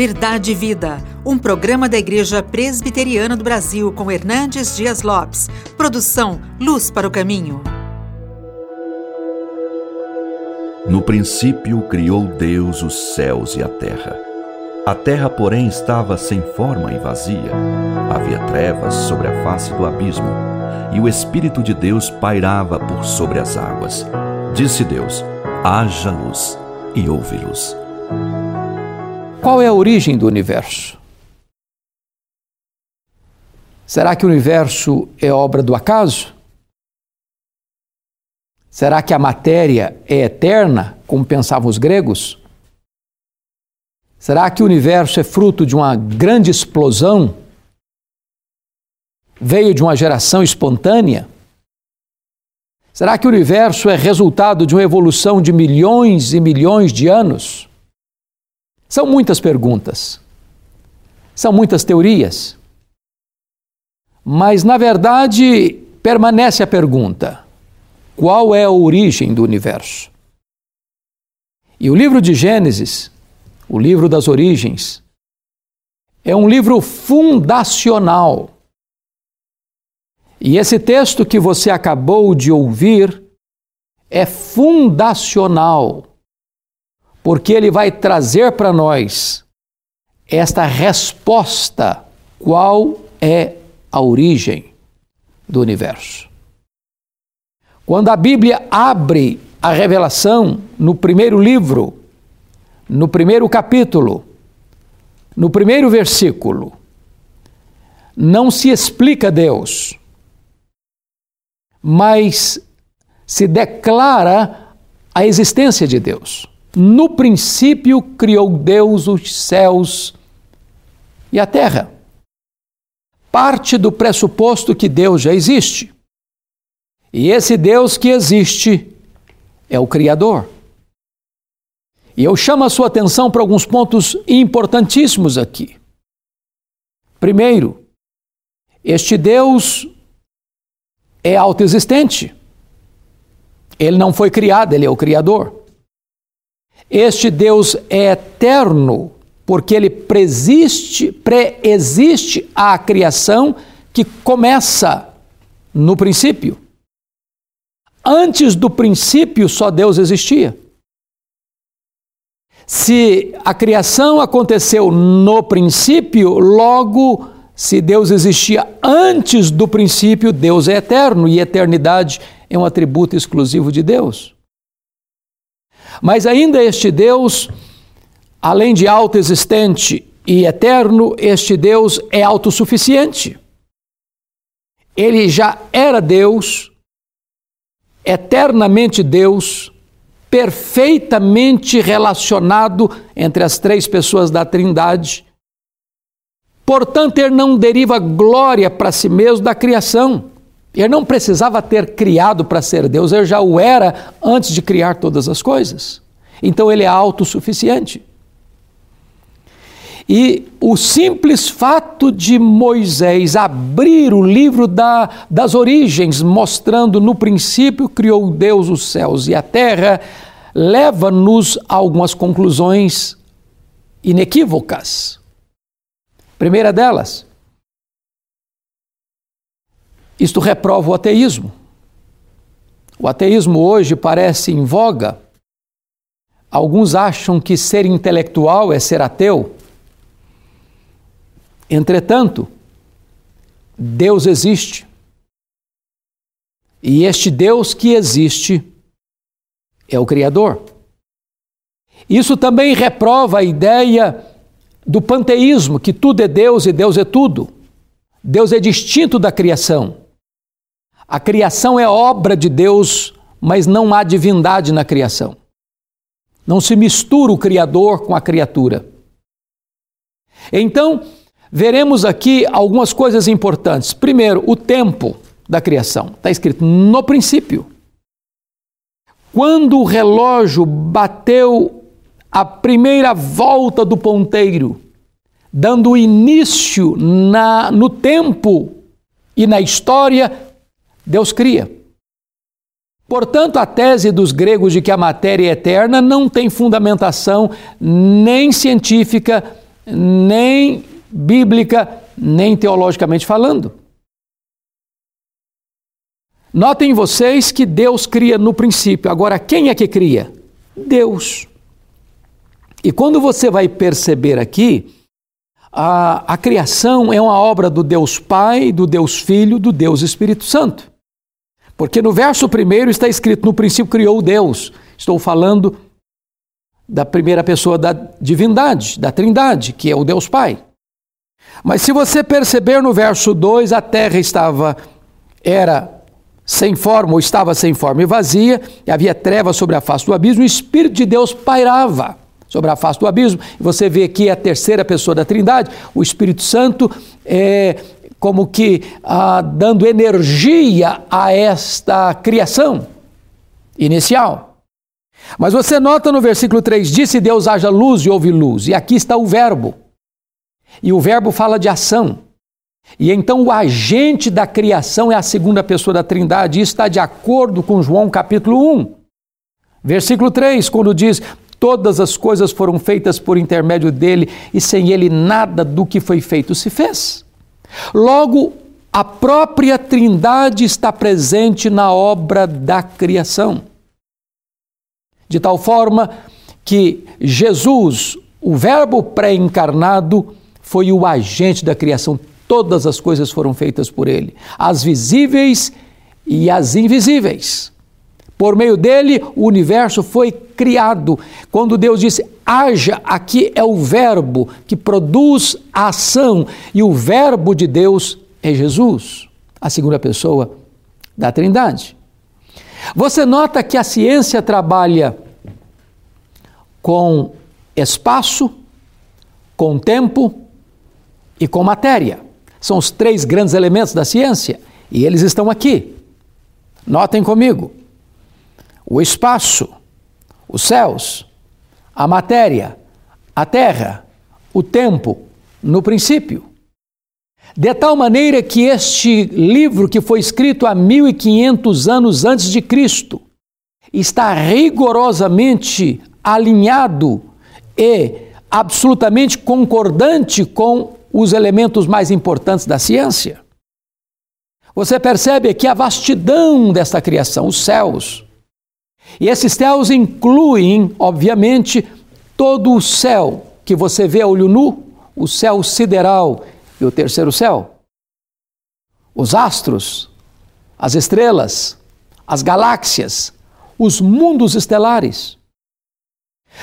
Verdade e Vida, um programa da Igreja Presbiteriana do Brasil com Hernandes Dias Lopes. Produção Luz para o Caminho. No princípio criou Deus os céus e a terra. A terra, porém, estava sem forma e vazia. Havia trevas sobre a face do abismo, e o Espírito de Deus pairava por sobre as águas. Disse Deus: haja luz, e houve luz. Qual é a origem do universo? Será que o universo é obra do acaso? Será que a matéria é eterna, como pensavam os gregos? Será que o universo é fruto de uma grande explosão? Veio de uma geração espontânea? Será que o universo é resultado de uma evolução de milhões e milhões de anos? São muitas perguntas, são muitas teorias, mas na verdade permanece a pergunta: qual é a origem do universo? E o livro de Gênesis, o livro das origens, é um livro fundacional. E esse texto que você acabou de ouvir é fundacional porque ele vai trazer para nós esta resposta: qual é a origem do universo. Quando a Bíblia abre a revelação no primeiro livro, no primeiro capítulo, no primeiro versículo, não se explica Deus, mas se declara a existência de Deus. No princípio criou Deus os céus e a terra. Parte do pressuposto que Deus já existe. E esse Deus que existe é o Criador. E eu chamo a sua atenção para alguns pontos importantíssimos aqui. Primeiro, este Deus é autoexistente. Ele não foi criado, ele é o Criador. Este Deus é eterno, porque ele preexiste, pré-existe à criação que começa no princípio. Antes do princípio, só Deus existia. Se a criação aconteceu no princípio, logo, se Deus existia antes do princípio, Deus é eterno e eternidade é um atributo exclusivo de Deus. Mas ainda este Deus, além de autoexistente e eterno, este Deus é autossuficiente. Ele já era Deus, eternamente Deus, perfeitamente relacionado entre as três pessoas da Trindade. Portanto, ele não deriva glória para si mesmo da criação. Ele não precisava ter criado para ser Deus, ele já o era antes de criar todas as coisas. Então ele é autossuficiente. E o simples fato de Moisés abrir o livro da, das origens, mostrando no princípio criou Deus os céus e a terra, leva-nos a algumas conclusões inequívocas. Primeira delas, isto reprova o ateísmo. O ateísmo hoje parece em voga. Alguns acham que ser intelectual é ser ateu. Entretanto, Deus existe. E este Deus que existe é o Criador. Isso também reprova a ideia do panteísmo, que tudo é Deus e Deus é tudo. Deus é distinto da criação. A criação é obra de Deus, mas não há divindade na criação. Não se mistura o Criador com a criatura. Então, veremos aqui algumas coisas importantes. Primeiro, o tempo da criação. Está escrito no princípio. Quando o relógio bateu a primeira volta do ponteiro, dando início na, no tempo e na história Deus cria. Portanto, a tese dos gregos de que a matéria é eterna não tem fundamentação nem científica, nem bíblica, nem teologicamente falando. Notem vocês que Deus cria no princípio. Agora, quem é que cria? Deus. E quando você vai perceber aqui, a, a criação é uma obra do Deus Pai, do Deus Filho, do Deus Espírito Santo. Porque no verso primeiro está escrito: no princípio criou Deus. Estou falando da primeira pessoa da divindade, da Trindade, que é o Deus Pai. Mas se você perceber no verso 2, a terra estava era sem forma ou estava sem forma e vazia, e havia trevas sobre a face do abismo, o espírito de Deus pairava sobre a face do abismo. E você vê aqui a terceira pessoa da Trindade, o Espírito Santo, é, como que ah, dando energia a esta criação inicial. Mas você nota no versículo 3: Disse Deus haja luz e houve luz. E aqui está o verbo. E o verbo fala de ação. E então o agente da criação é a segunda pessoa da Trindade. Isso está de acordo com João capítulo 1. Versículo 3, quando diz: Todas as coisas foram feitas por intermédio dele, e sem ele nada do que foi feito se fez. Logo, a própria Trindade está presente na obra da criação. De tal forma que Jesus, o Verbo pré-encarnado, foi o agente da criação. Todas as coisas foram feitas por ele, as visíveis e as invisíveis. Por meio dele, o universo foi criado. Quando Deus disse haja, aqui é o Verbo que produz a ação, e o Verbo de Deus é Jesus, a segunda pessoa da Trindade. Você nota que a ciência trabalha com espaço, com tempo e com matéria. São os três grandes elementos da ciência e eles estão aqui. Notem comigo o espaço, os céus, a matéria, a terra, o tempo, no princípio. De tal maneira que este livro, que foi escrito há 1500 anos antes de Cristo, está rigorosamente alinhado e absolutamente concordante com os elementos mais importantes da ciência. Você percebe que a vastidão desta criação, os céus, e esses céus incluem, obviamente, todo o céu que você vê a olho nu, o céu sideral e o terceiro céu. Os astros, as estrelas, as galáxias, os mundos estelares.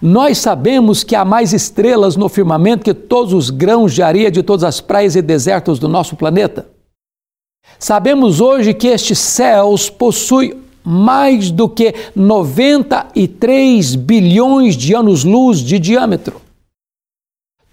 Nós sabemos que há mais estrelas no firmamento que todos os grãos de areia de todas as praias e desertos do nosso planeta. Sabemos hoje que estes céus possuem mais do que 93 bilhões de anos-luz de diâmetro.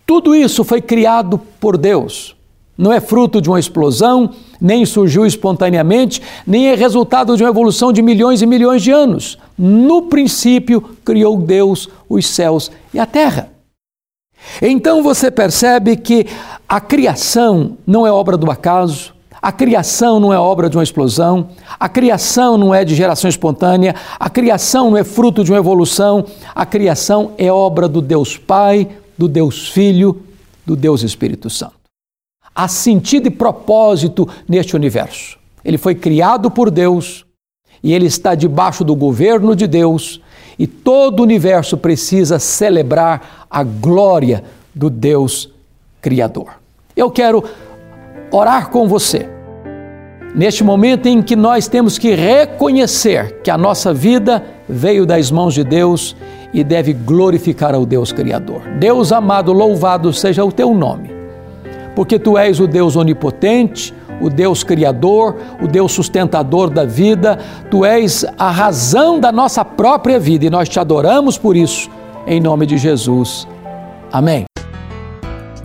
Tudo isso foi criado por Deus. Não é fruto de uma explosão, nem surgiu espontaneamente, nem é resultado de uma evolução de milhões e milhões de anos. No princípio, criou Deus os céus e a terra. Então você percebe que a criação não é obra do acaso, a criação não é obra de uma explosão, a criação não é de geração espontânea, a criação não é fruto de uma evolução, a criação é obra do Deus Pai, do Deus Filho, do Deus Espírito Santo. Há sentido e propósito neste universo. Ele foi criado por Deus e ele está debaixo do governo de Deus, e todo o universo precisa celebrar a glória do Deus Criador. Eu quero orar com você. Neste momento em que nós temos que reconhecer que a nossa vida veio das mãos de Deus e deve glorificar ao Deus Criador. Deus amado, louvado seja o teu nome, porque tu és o Deus onipotente, o Deus Criador, o Deus sustentador da vida, tu és a razão da nossa própria vida e nós te adoramos por isso, em nome de Jesus. Amém.